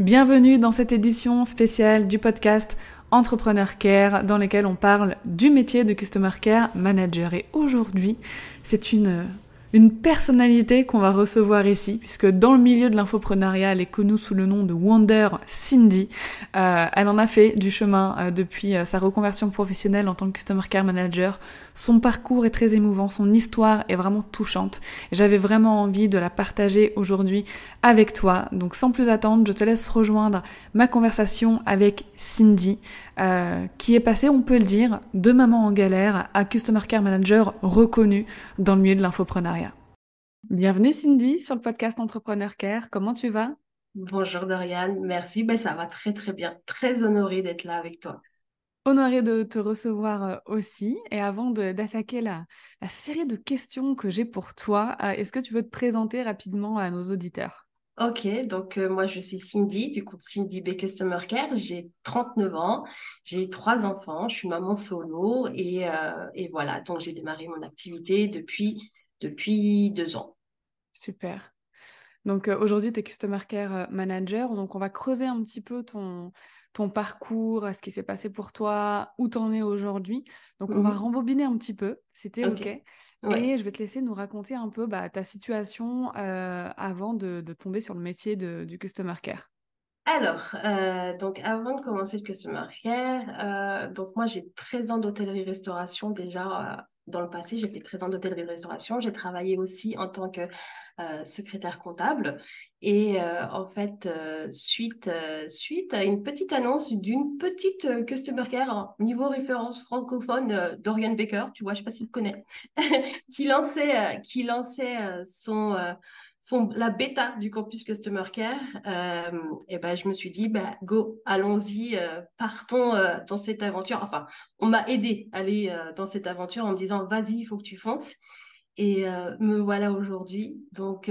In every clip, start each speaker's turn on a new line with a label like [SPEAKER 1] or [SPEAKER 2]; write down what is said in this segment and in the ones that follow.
[SPEAKER 1] Bienvenue dans cette édition spéciale du podcast Entrepreneur Care dans lequel on parle du métier de Customer Care Manager. Et aujourd'hui, c'est une une personnalité qu'on va recevoir ici, puisque dans le milieu de l'infoprenariat, elle est connue sous le nom de Wonder Cindy. Euh, elle en a fait du chemin euh, depuis euh, sa reconversion professionnelle en tant que Customer Care Manager. Son parcours est très émouvant, son histoire est vraiment touchante. J'avais vraiment envie de la partager aujourd'hui avec toi. Donc sans plus attendre, je te laisse rejoindre ma conversation avec Cindy, qui est passée, on peut le dire, de maman en galère à Customer Care Manager reconnu dans le milieu de l'infoprenariat. Bienvenue Cindy sur le podcast Entrepreneur Care. Comment tu vas?
[SPEAKER 2] Bonjour Dorian, merci. Ben, ça va très très bien. Très honorée d'être là avec toi.
[SPEAKER 1] Honorée de te recevoir euh, aussi. Et avant d'attaquer la, la, série de questions que j'ai pour toi, euh, est-ce que tu veux te présenter rapidement à nos auditeurs?
[SPEAKER 2] Ok, donc euh, moi je suis Cindy du coup Cindy B Customer Care. J'ai 39 ans, j'ai trois enfants, je suis maman solo et, et voilà, donc j'ai démarré mon activité depuis depuis deux ans.
[SPEAKER 1] Super. Donc euh, aujourd'hui, tu es Customer Care Manager. Donc on va creuser un petit peu ton, ton parcours, ce qui s'est passé pour toi, où tu en es aujourd'hui. Donc on va mhm. rembobiner un petit peu, c'était OK. Et je vais te laisser nous raconter un peu bah, ta situation euh, avant de, de, tomber sur le métier de, du Customer Care.
[SPEAKER 2] Alors, donc avant de commencer le Customer Care, donc moi j'ai 13 ans d'hôtellerie-restauration déjà dans le passé, j'ai fait 13 ans d'hôtellerie-restauration. J'ai travaillé aussi en tant que euh, secrétaire comptable. Et euh, en fait, euh, suite, suite à une petite annonce d'une petite customer care niveau référence francophone Dorian Baker, tu vois, je ne sais pas si tu connais, qui lançait, qui lançait son la bêta du campus Customer Care, euh, et ben, je me suis dit, bah, go, allons-y, euh, partons euh, dans cette aventure. Enfin, on m'a aidé à aller dans cette aventure en me disant, vas-y, il faut que tu fonces. Et me voilà aujourd'hui. Donc,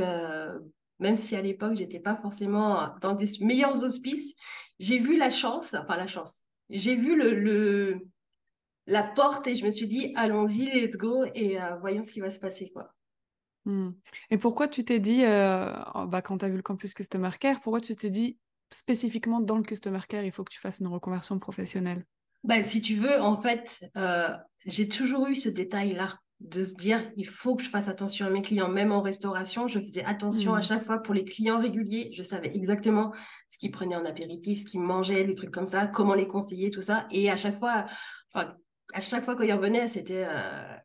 [SPEAKER 2] même si à l'époque, j'étais pas forcément dans des meilleurs auspices, j'ai vu la chance, enfin la chance, j'ai vu le, la porte et je me suis dit, allons-y, let's go, et voyons ce qui va se passer, quoi.
[SPEAKER 1] Mmh. Et pourquoi tu t'es dit, euh, bah, quand tu as vu le campus Customer Care, pourquoi tu t'es dit spécifiquement dans le Customer Care, il faut que tu fasses une reconversion professionnelle?
[SPEAKER 2] Bah, Si tu veux, en fait, euh, j'ai toujours eu ce détail-là de se dire, il faut que je fasse attention à mes clients, même en restauration, je faisais attention à mmh. chaque fois pour les clients réguliers, je savais exactement ce qu'ils prenaient en apéritif, ce qu'ils mangeaient, les trucs comme ça, comment les conseiller, tout ça. Et à chaque fois, enfin, à chaque fois qu'ils revenaient, c'était... Euh,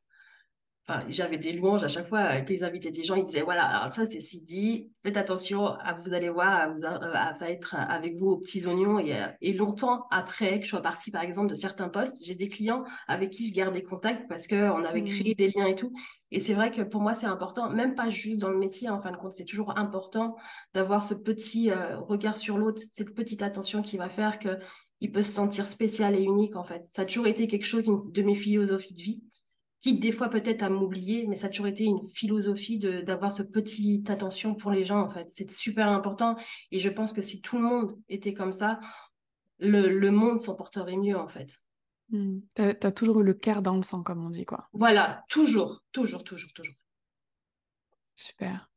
[SPEAKER 2] j'avais des louanges à chaque fois avec les invités des gens. Ils disaient voilà, alors ça c'est Sidi, faites attention, à, vous allez voir, à, vous, à, être avec vous aux petits oignons. Et, et, longtemps après que je sois partie, par exemple, de certains postes, j'ai des clients avec qui je garde des contacts parce qu'on avait créé mmh. des liens et tout. Et c'est vrai que pour moi, c'est important, même pas juste dans le métier, en fin de compte, c'est toujours important d'avoir ce petit euh, regard sur l'autre, cette petite attention qui va faire que il peut se sentir spécial et unique, en fait. Ça a toujours été quelque chose de mes philosophies de vie quitte des fois peut-être à m'oublier, mais ça a toujours été une philosophie d'avoir ce petit attention pour les gens, en fait. C'est super important. Et je pense que si tout le monde était comme ça, le, le monde s'en porterait mieux, en fait.
[SPEAKER 1] Hmm. Tu as, toujours eu le cœur dans le sang, comme on dit, quoi.
[SPEAKER 2] Voilà, toujours, toujours, toujours, toujours.
[SPEAKER 1] Super.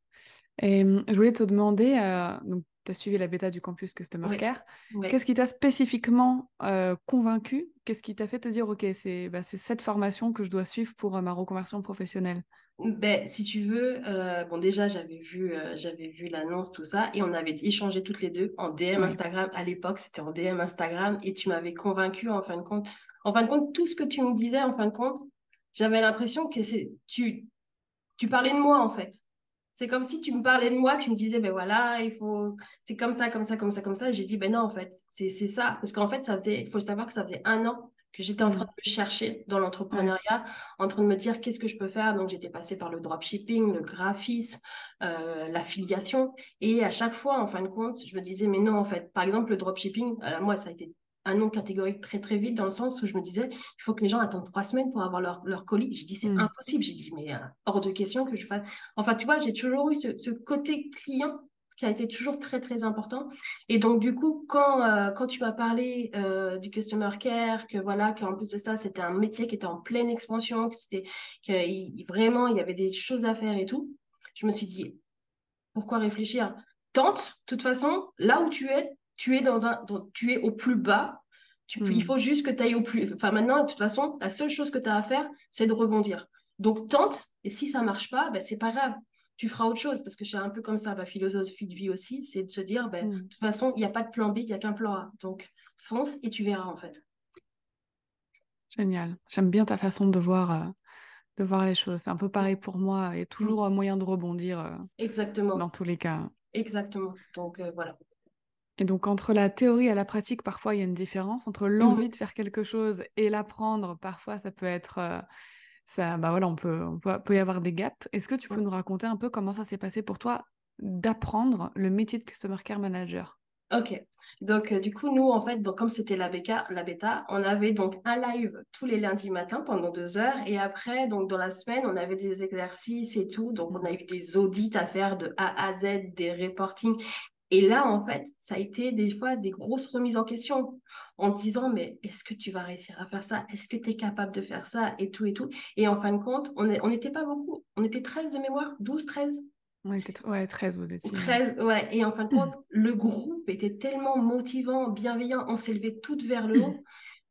[SPEAKER 1] Et hum, je voulais te demander, euh, donc, tu as suivi la bêta du campus Customer Care. Qu'est-ce qui t'a spécifiquement euh, convaincu? Qu'est-ce qui t'a fait te dire, OK, c'est bah, cette formation que je dois suivre pour euh, ma reconversion professionnelle?
[SPEAKER 2] Ben, si tu veux, euh, bon déjà j'avais vu, j'avais vu l'annonce tout ça et on avait échangé toutes les deux en DM Instagram. À l'époque c'était en DM Instagram et tu m'avais convaincu en fin de compte. En fin de compte tout ce que tu me disais en fin de compte, j'avais l'impression que c'est tu tu parlais de moi en fait. C'est comme si tu me parlais de moi, tu me disais, ben voilà, il faut, c'est comme ça, comme ça, comme ça, comme ça. J'ai dit, ben non, en fait, c'est ça. Parce qu'en fait, ça faisait, il faut savoir que ça faisait un an que j'étais en train de me chercher dans l'entrepreneuriat, en train de me dire qu'est-ce que je peux faire? Donc, j'étais passée par le dropshipping, le graphisme, euh, l'affiliation. Et à chaque fois, en fin de compte, je me disais, mais non, en fait, par exemple, le dropshipping, alors moi, ça a été un nom catégorique très très vite dans le sens où je me disais il faut que les gens attendent trois semaines pour avoir leur, leur colis. J'ai dit c'est mm. impossible. J'ai dit mais euh, hors de question que je fasse. Enfin tu vois j'ai toujours eu ce, ce, côté client qui a été toujours très très important. Et donc du coup, quand euh, quand tu m'as parlé euh, du customer care, que voilà, qu'en plus de ça, c'était un métier qui était en pleine expansion, que c'était que vraiment il y avait des choses à faire et tout, je me suis dit pourquoi réfléchir? Tente. De toute façon, là où tu es, tu es dans un, tu es au plus bas. Tu, Il hmm. faut juste que tu ailles au plus. Enfin maintenant, de toute façon, la seule chose que tu as à faire, c'est de rebondir. Donc tente. Et si ça marche pas, ben c'est pas grave tu feras autre chose parce que suis un peu comme ça, ma philosophie de vie aussi, c'est de se dire, ben, mm. de toute façon, il n'y a pas de plan B, il n'y a qu'un plan A. Donc, fonce et tu verras en fait.
[SPEAKER 1] Génial. J'aime bien ta façon de voir, euh, de voir les choses. C'est un peu pareil pour moi. Il y a toujours un moyen de rebondir. Euh,
[SPEAKER 2] Exactement.
[SPEAKER 1] Dans tous les cas.
[SPEAKER 2] Exactement. Donc, euh, voilà.
[SPEAKER 1] Et donc, entre la théorie et la pratique, parfois, il y a une différence. Entre l'envie mm-hmm. de faire quelque chose et l'apprendre, parfois, ça peut être ça, bah voilà, on peut, on peut, y avoir des gaps. Est-ce que tu peux nous raconter un peu comment ça s'est passé pour toi d'apprendre le métier de Customer Care Manager?
[SPEAKER 2] Ok, donc euh, du coup, nous, en fait, donc, comme c'était la, bêta, la bêta, on avait donc un live tous les lundis matins pendant deux heures. Et après, donc dans la semaine, on avait des exercices et tout. Donc, on a eu des audits à faire de A à Z, des reportings. Et là, en fait, ça a été des fois des grosses remises en question en disant, mais est-ce que tu vas réussir à faire ça? Est-ce que tu es capable de faire ça? Et tout et tout. Et en fin de compte, on n'était pas beaucoup. On était 13 de mémoire, 12, 13.
[SPEAKER 1] Ouais, 13 vous étiez.
[SPEAKER 2] 13, ouais. Et en fin de compte, le groupe était tellement motivant, bienveillant. On levé toutes vers le haut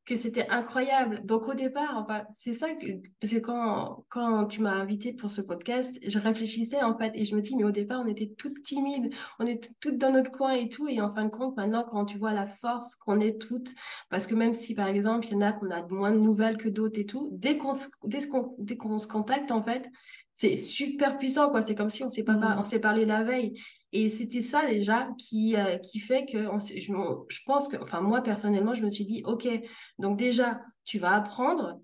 [SPEAKER 2] que c'était incroyable. Donc au départ, enfin, c'est ça que, parce que quand, quand tu m'as invité pour ce podcast, je réfléchissais en fait et je me dis, mais au départ, on était toutes timides, on était toutes dans notre coin et tout. Et en fin de compte, maintenant, quand tu vois la force qu'on est toutes, parce que même si par exemple, il y en a qu'on a moins de nouvelles que d'autres et tout, dès qu'on dès qu'on dès qu'on se contacte, en fait, c'est super puissant, quoi. C'est comme si on s'est pas, mmh. on s'est parlé la veille. Et c'était ça déjà qui, euh, qui fait que on, je, je pense que, enfin moi personnellement, je me suis dit, ok, donc déjà, tu vas apprendre,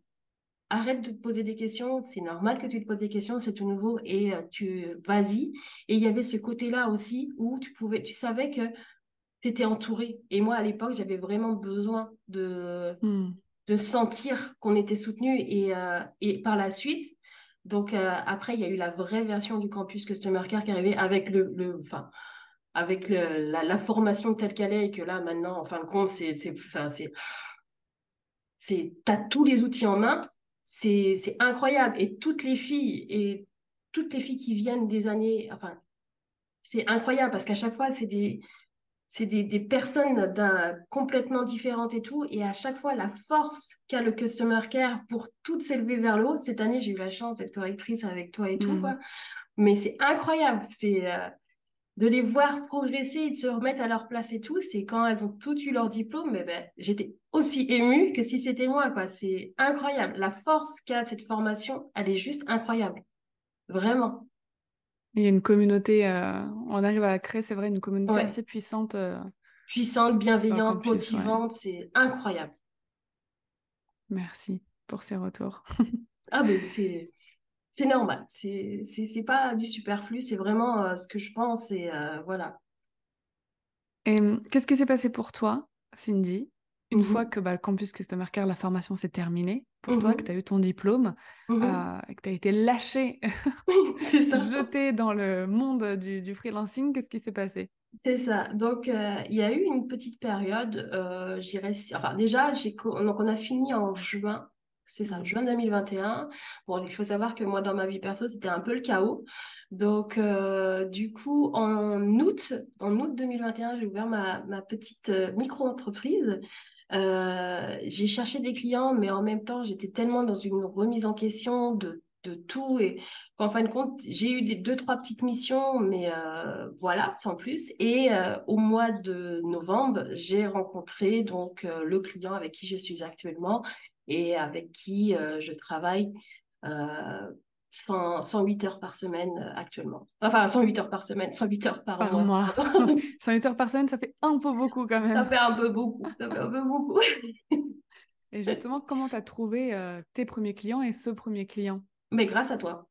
[SPEAKER 2] arrête de te poser des questions, c'est normal que tu te poses des questions, c'est tout nouveau et euh, tu vas-y. Et il y avait ce côté-là aussi où tu pouvais, tu savais que tu étais entouré. Et moi, à l'époque, j'avais vraiment besoin de, mmh. de sentir qu'on était soutenu. Et, euh, et par la suite, donc euh, après, il y a eu la vraie version du campus Customer Care qui est arrivée avec le, le enfin, avec le, la, formation telle qu'elle est et que là maintenant, en fin de compte, c'est, c'est, enfin, c'est, c'est, t'as tous les outils en main, c'est, c'est incroyable. Et toutes les filles et toutes les filles qui viennent des années, enfin, c'est incroyable parce qu'à chaque fois, c'est des, c'est des, des, personnes complètement différentes et tout. Et à chaque fois, la force qu'a le Customer Care pour toutes s'élever vers le haut. Cette année, j'ai eu la chance d'être correctrice avec toi et tout, mm. quoi. Mais c'est incroyable. C'est euh, de les voir progresser et de se remettre à leur place et tout. C'est quand elles ont toutes eu leur diplôme, mais ben, j'étais aussi émue que si c'était moi, quoi. C'est incroyable. La force qu'a cette formation, elle est juste incroyable. Vraiment.
[SPEAKER 1] Il y a une communauté, euh, on arrive à créer, c'est vrai, une communauté assez puissante. Euh,
[SPEAKER 2] puissante, bienveillante, motivante, c'est incroyable.
[SPEAKER 1] Merci pour ces retours.
[SPEAKER 2] ah ben c'est c'est normal, c'est c'est pas du superflu, c'est vraiment euh, ce que je pense et voilà.
[SPEAKER 1] Et qu'est-ce qui s'est passé pour toi, Cindy, une mmh fois que bah, le campus Customer Care, la formation s'est terminée, pour toi, mmh que tu as eu ton diplôme, mmh euh, que tu as été lâché, jeté dans le monde du, du freelancing, qu'est-ce qui s'est passé?
[SPEAKER 2] C'est ça. Donc, euh, il y a eu une petite période, euh, j'irais, enfin, déjà, donc on a fini en juin. C'est ça, juin 2021. Bon, il faut savoir que moi, dans ma vie perso, c'était un peu le chaos. Donc, euh, du coup, en août, en août 2021, j'ai ouvert ma, ma petite micro-entreprise euh, j'ai cherché des clients, mais en même temps, j'étais tellement dans une remise en question de, de tout et qu'en fin de compte, j'ai eu deux, trois petites missions, mais euh, voilà, sans plus. Et euh, au mois de novembre, j'ai rencontré donc le client avec qui je suis actuellement et avec qui je travaille 108 heures par semaine euh, actuellement. Enfin, 108 heures par semaine, 108 heures par,
[SPEAKER 1] par mois. 108 heures par semaine, ça fait un peu beaucoup quand même.
[SPEAKER 2] Ça fait un peu beaucoup, ça fait un peu beaucoup.
[SPEAKER 1] Et justement, comment tu as trouvé tes premiers clients et ce premier client?
[SPEAKER 2] Mais grâce à toi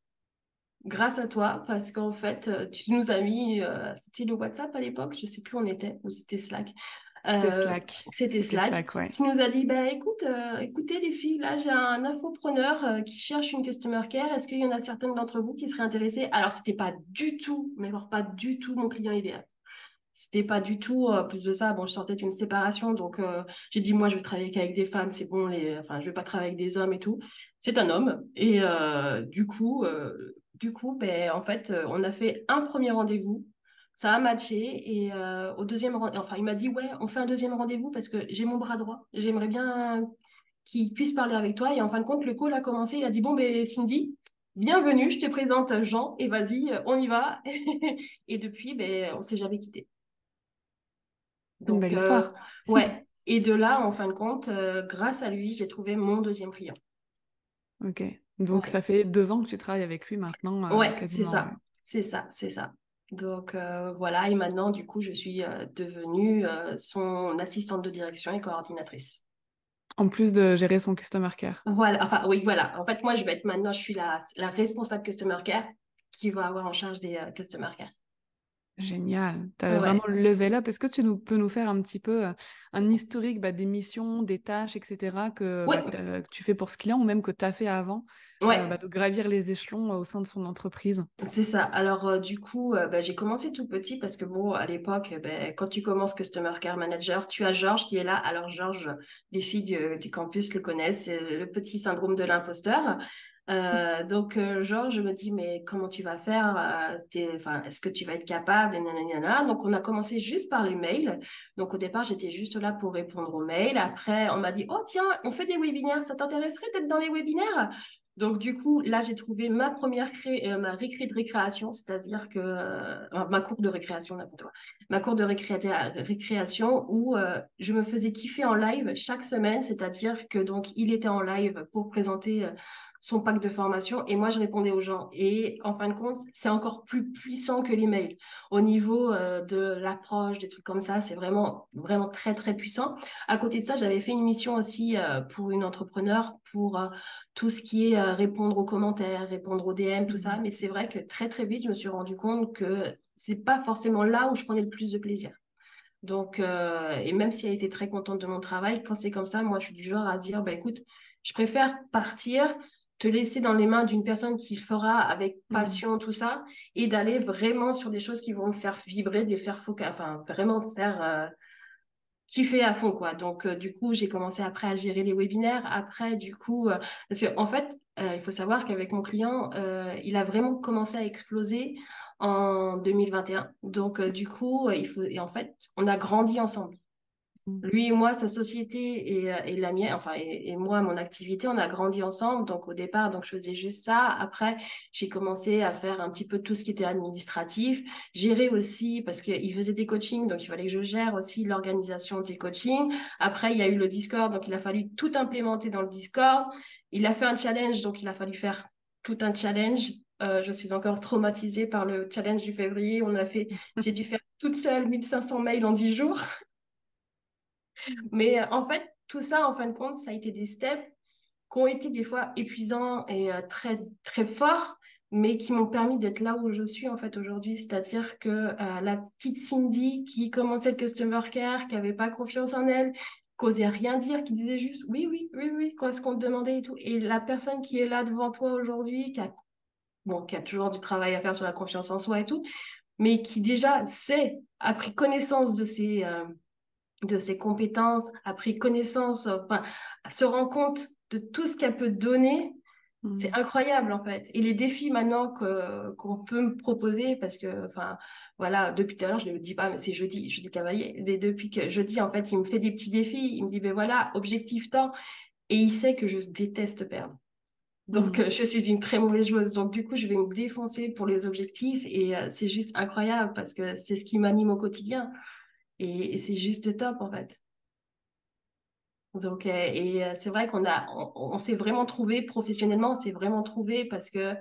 [SPEAKER 2] grâce à toi, parce qu'en fait, euh, tu nous as mis, euh, c'était le WhatsApp à l'époque, je sais plus où on était, ou c'était Slack.
[SPEAKER 1] C'était euh, Slack.
[SPEAKER 2] C'était Slack. Tu nous as dit, bah, écoute, écoutez les filles, là j'ai un infopreneur qui cherche une customer care. Est-ce qu'il y en a certaines d'entre vous qui seraient intéressées? Alors c'était pas du tout, mais alors pas du tout mon client idéal. C'était pas du tout. plus de ça, bon, je sortais d'une séparation, donc j'ai dit moi je veux travailler qu'avec des femmes, c'est bon. Les, enfin, je veux pas travailler avec des hommes et tout. C'est un homme et du coup du coup, ben, en fait, euh, on a fait un premier rendez-vous. Ça a matché et euh, au deuxième enfin il m'a dit ouais on fait un deuxième rendez-vous parce que j'ai mon bras droit. J'aimerais bien qu'il puisse parler avec toi. Et en fin de compte le call a commencé. Il a dit bon ben Cindy bienvenue je te présente Jean et vas-y on y va. Et depuis ben on s'est jamais quitté
[SPEAKER 1] donc belle histoire.
[SPEAKER 2] euh, ouais. Et de là en fin de compte grâce à lui j'ai trouvé mon deuxième client.
[SPEAKER 1] Ok. Donc, ça fait deux ans que tu travailles avec lui maintenant.
[SPEAKER 2] Euh, ouais, c'est ça. C'est ça, c'est ça. Donc euh, voilà, et maintenant, du coup, je suis euh, devenue son assistante de direction et coordinatrice.
[SPEAKER 1] En plus de gérer son customer care.
[SPEAKER 2] Voilà, enfin oui, voilà. En fait, moi, je vais être maintenant, je suis la, la responsable customer care qui va avoir en charge des customer care.
[SPEAKER 1] Génial, tu as vraiment levé là. Est-ce que tu nous, peux nous faire un petit peu euh, un historique bah, des missions, des tâches, etc. Bah, que, tu fais pour ce client ou même que tu as fait avant euh, bah, de gravir les échelons euh, au sein de son entreprise?
[SPEAKER 2] C'est ça. Alors, du coup, j'ai commencé tout petit parce que, bon, à l'époque, quand tu commences Customer Care Manager, tu as Georges qui est là. Alors, Georges, les filles du campus le connaissent, c'est le petit syndrome de l'imposteur. Euh, donc, euh, genre, je me dis, mais comment tu vas faire? Euh, enfin, Est-ce que tu vas être capable? Donc, on a commencé juste par les mails. Donc, au départ, j'étais juste là pour répondre aux mails. Après, on m'a dit, oh tiens, on fait des webinaires. Ça t'intéresserait d'être dans les webinaires? Donc du coup, là, j'ai trouvé ma première cré... Ma récré de récréation, c'est-à-dire que ma cour de récréation, toi, ma cour de récréation où je me faisais kiffer en live chaque semaine, c'est-à-dire que donc il était en live pour présenter son pack de formation et moi je répondais aux gens. Et en fin de compte, c'est encore plus puissant que l'email au niveau de l'approche, des trucs comme ça. C'est vraiment vraiment très très puissant. À côté de ça, j'avais fait une mission aussi pour une entrepreneur pour tout ce qui est euh, répondre aux commentaires, répondre aux DM, tout ça. Mhm. Mais c'est vrai que très très vite, je me suis rendu compte que c'est pas forcément là où je prenais le plus de plaisir. Donc, euh, et même si elle était très contente de mon travail, quand c'est comme ça, moi, je suis du genre à dire, bah écoute, je préfère partir, te laisser dans les mains d'une personne qui fera avec mhm. passion tout ça, et d'aller vraiment sur des choses qui vont me faire vibrer, des faire enfin vraiment faire euh, fait à fond quoi. Donc euh, du coup, j'ai commencé après à gérer les webinaires. Après du coup, euh, parce que en fait, il faut savoir qu'avec mon client, il a vraiment commencé à exploser en 2021. Donc du coup, il faut et en fait, on a grandi ensemble. Mm. Lui et moi, sa société et, et la mienne, enfin, et, moi, mon activité, on a grandi ensemble. Donc, au départ, donc, je faisais juste ça. Après, j'ai commencé à faire un petit peu tout ce qui était administratif, gérer aussi, parce qu'il faisait des coachings, donc il fallait que je gère aussi l'organisation des coachings. Après, il y a eu le Discord, donc il a fallu tout implémenter dans le Discord. Il a fait un challenge, donc il a fallu faire tout un challenge. Euh, je suis encore traumatisée par le challenge du février. On a fait, j'ai dû faire toute seule 1500 mails en 10 jours. Mais euh, en fait, tout ça, en fin de compte, ça a été des steps qui ont été des fois épuisants et euh, très, très forts, mais qui m'ont permis d'être là où je suis en fait aujourd'hui. C'est-à-dire que euh, la petite Cindy qui commençait le customer care, qui avait pas confiance en elle, qui osait rien dire, qui disait juste oui, oui, oui, oui, quand est-ce qu'on te demandait? et tout. Et la personne qui est là devant toi aujourd'hui, qui a, bon, qui a toujours du travail à faire sur la confiance en soi et tout, mais qui déjà sait, a pris connaissance de ses, de ses compétences, a pris connaissance, enfin, se rend compte de tout ce qu'elle peut donner. Mmh. C'est incroyable en fait. Et les défis maintenant qu'on peut me proposer, parce que enfin voilà, depuis tout à l'heure je ne le dis pas, mais c'est jeudi, jeudi cavalier. Mais depuis que jeudi en fait, il me fait des petits défis. Il me dit ben voilà, objectif temps, et il sait que je déteste perdre. Donc, mmh. je suis une très mauvaise joueuse. Donc, du coup, je vais me défoncer pour les objectifs et euh, c'est juste incroyable parce que c'est ce qui m'anime au quotidien. Et, c'est juste top, en fait. Donc, euh, et euh, c'est vrai qu'on a, on, s'est vraiment trouvé professionnellement, on s'est vraiment trouvé parce que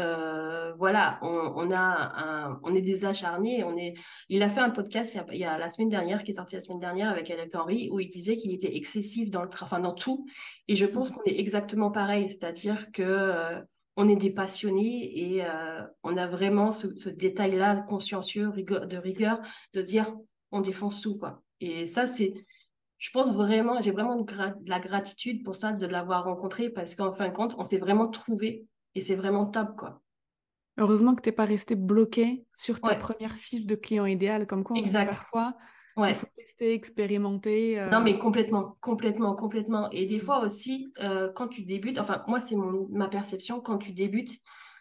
[SPEAKER 2] Euh, voilà, on, a un, on est des acharnés. On est, il a fait un podcast il y a, la semaine dernière, qui est sorti la semaine dernière avec Alec Henry, où il disait qu'il était excessif dans le, enfin dans tout. Et je pense qu'on est exactement pareil, c'est-à-dire que euh, on est des passionnés et euh, on a vraiment ce, détail-là consciencieux, de rigueur, de dire on défonce tout quoi. Et ça c'est je pense vraiment, j'ai vraiment de, la gratitude pour ça de l'avoir rencontré parce qu'en fin de compte, on s'est vraiment trouvé et c'est vraiment top, quoi.
[SPEAKER 1] Heureusement que tu n'es pas resté bloqué sur ta première fiche de client idéal, comme quoi on exact. parfois. Ouais. Il faut tester, expérimenter.
[SPEAKER 2] Euh. Non, mais complètement, complètement, complètement. Et des fois aussi, euh, quand tu débutes, enfin, moi, c'est ma perception, quand tu débutes,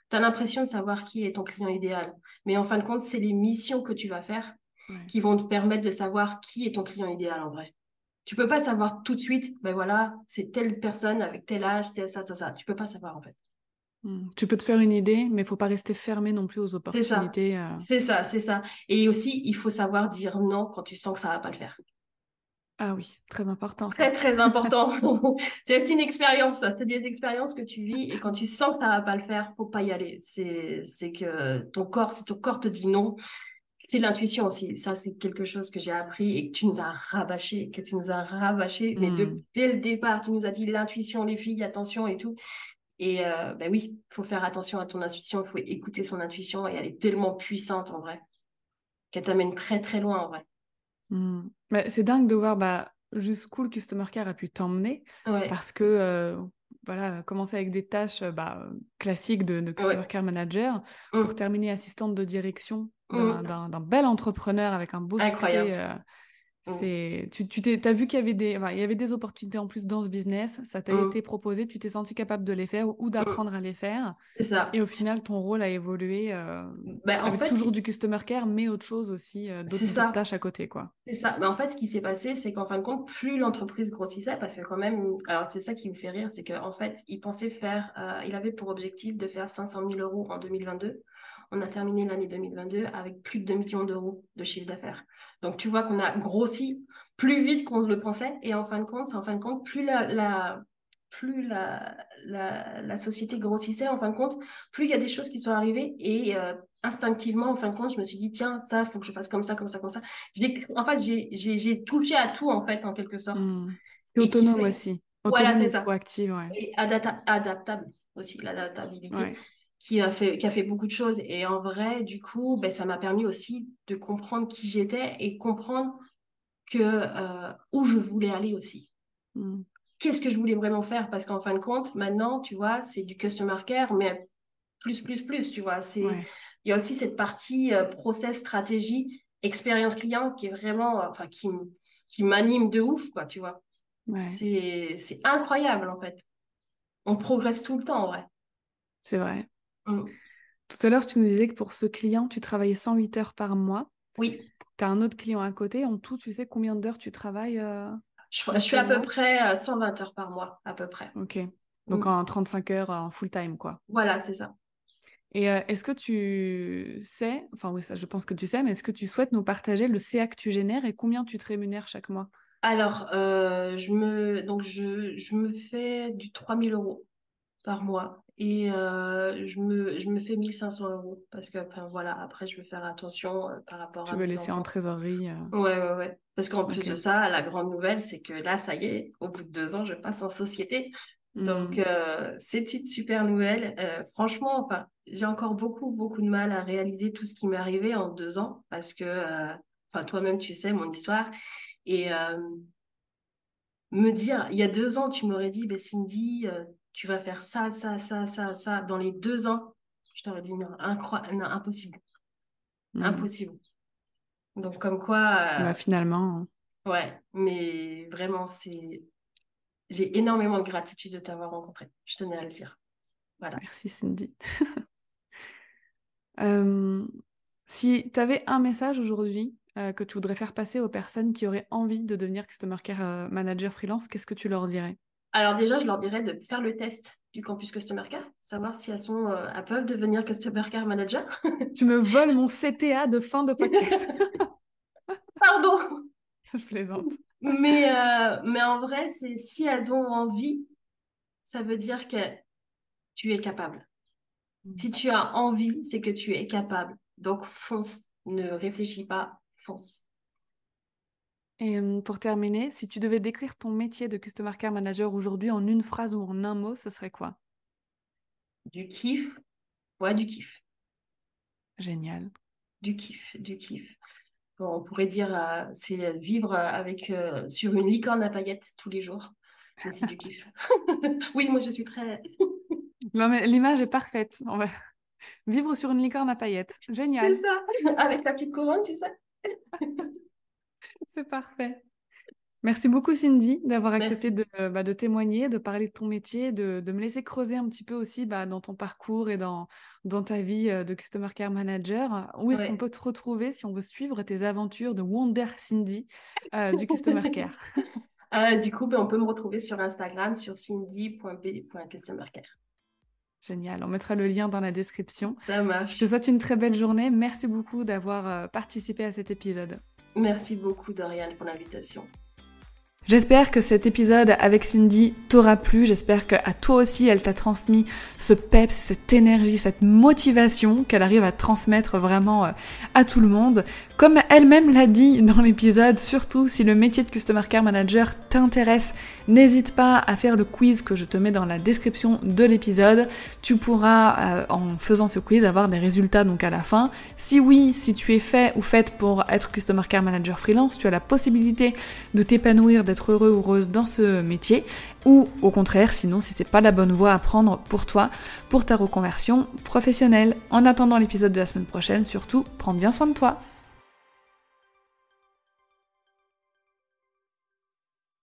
[SPEAKER 2] tu as l'impression de savoir qui est ton client idéal. Mais en fin de compte, c'est les missions que tu vas faire qui vont te permettre de savoir qui est ton client idéal en vrai. Tu peux pas savoir tout de suite, ben voilà, c'est telle personne avec tel âge, tel ça, ça, ça. Tu peux pas savoir en fait.
[SPEAKER 1] Hmm. Tu peux te faire une idée, mais il faut pas rester fermé non plus aux opportunités.
[SPEAKER 2] Euh. C'est ça, c'est ça, Et aussi, il faut savoir dire non quand tu sens que ça va pas le faire.
[SPEAKER 1] Ah oui, très important.
[SPEAKER 2] Très, très important. c'est une expérience, c'est des expériences que tu vis et quand tu sens que ça va pas le faire, faut pas y aller. C'est que ton corps, si ton corps te dit non, c'est l'intuition aussi. Ça, c'est quelque chose que j'ai appris et que tu nous as rabâché, que tu nous as rabâché. Mais hmm. dès le départ, tu nous as dit l'intuition, les filles, attention et tout. Et euh, ben oui, il faut faire attention à ton intuition, il faut écouter son intuition et elle est tellement puissante en vrai qu'elle t'amène très très loin en vrai.
[SPEAKER 1] Hmm. c'est dingue de voir bah, jusqu'où le Customer Care a pu t'emmener parce que euh, voilà, commencer avec des tâches bah, classiques de, Customer Care Manager pour hmm. terminer assistante de direction hmm. d'un bel entrepreneur avec un beau succès. Euh, Mm. C'est, tu, tu t'es, as vu qu'il y avait des, il y avait des opportunités en plus dans ce business, ça t'a mm. été proposé, tu t'es senti capable de les faire ou d'apprendre mm. à les faire.
[SPEAKER 2] C'est ça.
[SPEAKER 1] Et au final, ton rôle a évolué euh, bah, avec fait, toujours du customer care, mais autre chose aussi, euh, d'autres tâches à côté, quoi.
[SPEAKER 2] C'est ça. Mais en fait, ce qui s'est passé, c'est qu'en fin de compte, plus l'entreprise grossissait, parce que quand même, alors c'est ça qui me fait rire, c'est qu'en fait, il pensait faire, euh, il avait pour objectif de faire 500 000 euros en 2022 on a terminé l'année 2022 avec plus de 2 millions d'euros de chiffre d'affaires. Donc tu vois qu'on a grossi plus vite qu'on le pensait et en fin de compte, en fin de compte, plus la, plus la, la, société grossissait, en fin de compte, plus il y a des choses qui sont arrivées et euh, instinctivement, en fin de compte, je me suis dit, tiens, ça, il faut que je fasse comme ça, comme ça, comme ça. En fait, j'ai touché à tout, en fait, en quelque sorte.
[SPEAKER 1] Mmh. autonome aussi.
[SPEAKER 2] voilà, c'est ça.
[SPEAKER 1] Proactive, ouais.
[SPEAKER 2] Et adaptable aussi, l'adaptabilité qui a fait qui a fait beaucoup de choses. Et en vrai du coup ben ça m'a permis aussi de comprendre qui j'étais et comprendre que euh, où je voulais aller aussi. Hmm. qu'est-ce que je voulais vraiment faire? Parce qu'en fin de compte maintenant tu vois c'est du customer care mais plus plus plus tu vois. C'est il y a aussi cette partie euh, process stratégie expérience client qui est vraiment euh, enfin qui qui m'anime de ouf quoi tu vois. C'est c'est incroyable en fait. On progresse tout le temps en vrai.
[SPEAKER 1] C'est vrai Mm. Tout à l'heure, tu nous disais que pour ce client, tu travaillais 108 heures par mois.
[SPEAKER 2] Oui.
[SPEAKER 1] Tu as un autre client à côté. En tout, tu sais combien d'heures tu travailles euh,
[SPEAKER 2] je, suis à peu près 120 heures par mois, à peu près.
[SPEAKER 1] Ok. Donc mm. en 35 heures en full time, quoi.
[SPEAKER 2] Voilà, c'est ça.
[SPEAKER 1] Et euh, est-ce que tu sais, enfin oui, ça je pense que tu sais, mais est-ce que tu souhaites nous partager le CA que tu génères et combien tu te rémunères chaque mois?
[SPEAKER 2] Alors, euh, je, me, donc je, je me fais du 3000 euros par mois et euh, je, me, je me fais 1500 euros parce que voilà, après, je vais faire attention euh, par rapport
[SPEAKER 1] à. Tu veux laisser en trésorerie
[SPEAKER 2] euh? Ouais, ouais, ouais. Parce qu'en plus de ça, la grande nouvelle, c'est que là, ça y est, au bout de deux ans, je passe en société. Donc, hmm. c'est une super nouvelle. franchement, enfin, j'ai encore beaucoup, beaucoup de mal à réaliser tout ce qui m'est arrivé en deux ans parce que, enfin, toi-même, tu sais mon histoire. Et me dire, il y a deux ans, tu m'aurais dit, ben, Cindy, tu vas faire ça, ça, ça, ça, ça dans les deux ans, je t'aurais dit non, impossible. Hmm. Impossible. Donc, comme quoi.
[SPEAKER 1] Euh, bah, finalement. Hein.
[SPEAKER 2] Ouais, mais vraiment, c'est. J'ai énormément de gratitude de t'avoir rencontré. Je tenais à le dire. Voilà.
[SPEAKER 1] Merci, Cindy. Euh, si tu avais un message aujourd'hui euh, que tu voudrais faire passer aux personnes qui auraient envie de devenir Customer Care Manager freelance, qu'est-ce que tu leur dirais?
[SPEAKER 2] Alors déjà, je leur dirais de faire le test du campus Customer Care, savoir si elles sont euh, elles peuvent devenir Customer Care Manager.
[SPEAKER 1] tu me voles mon CTA de fin de podcast.
[SPEAKER 2] Pardon.
[SPEAKER 1] Je plaisante.
[SPEAKER 2] Mais, euh, mais en vrai, c'est si elles ont envie, ça veut dire que tu es capable. Mm. Si tu as envie, c'est que tu es capable. Donc fonce, ne réfléchis pas, fonce.
[SPEAKER 1] Et pour terminer, si tu devais décrire ton métier de Customer Care Manager aujourd'hui en une phrase ou en un mot, ce serait quoi?
[SPEAKER 2] Du kiff. Ouais, du kiff.
[SPEAKER 1] Génial.
[SPEAKER 2] Du kiff, du kiff. on pourrait dire, euh, c'est vivre avec, euh, sur une licorne à paillettes tous les jours. C'est du kiff. oui, moi je suis très...
[SPEAKER 1] non mais l'image est parfaite. On va... Vivre sur une licorne à paillettes. Génial.
[SPEAKER 2] C'est ça. Avec ta petite couronne, tu sais.
[SPEAKER 1] C'est parfait. Merci beaucoup Cindy d'avoir accepté de, bah, de, témoigner, de parler de ton métier, de, de, me laisser creuser un petit peu aussi bah, dans ton parcours et dans, dans ta vie euh, de Customer Care Manager. Où est-ce qu'on peut te retrouver si on veut suivre tes aventures de Wonder Cindy euh, du Customer Care?
[SPEAKER 2] Euh, Du coup, ben, on peut me retrouver sur Instagram sur cindy.b.customercare.
[SPEAKER 1] Génial, on mettra le lien dans la description.
[SPEAKER 2] Ça marche.
[SPEAKER 1] Je te souhaite une très belle journée. Merci beaucoup d'avoir participé à cet épisode.
[SPEAKER 2] Merci beaucoup Doriane pour l'invitation.
[SPEAKER 1] J'espère que cet épisode avec Cindy t'aura plu. J'espère qu'à toi aussi, elle t'a transmis ce peps, cette énergie, cette motivation qu'elle arrive à transmettre vraiment euh, à tout le monde. Comme elle-même l'a dit dans l'épisode, surtout si le métier de Customer Care Manager t'intéresse, n'hésite pas à faire le quiz que je te mets dans la description de l'épisode. Tu pourras, euh, en faisant ce quiz, avoir des résultats donc à la fin. Si oui, si tu es fait ou faite pour être Customer Care Manager freelance, tu as la possibilité de t'épanouir, heureux ou heureuse dans ce métier, ou au contraire, sinon si c'est pas la bonne voie à prendre pour toi, pour ta reconversion professionnelle. En attendant l'épisode de la semaine prochaine, surtout, prends bien soin de toi.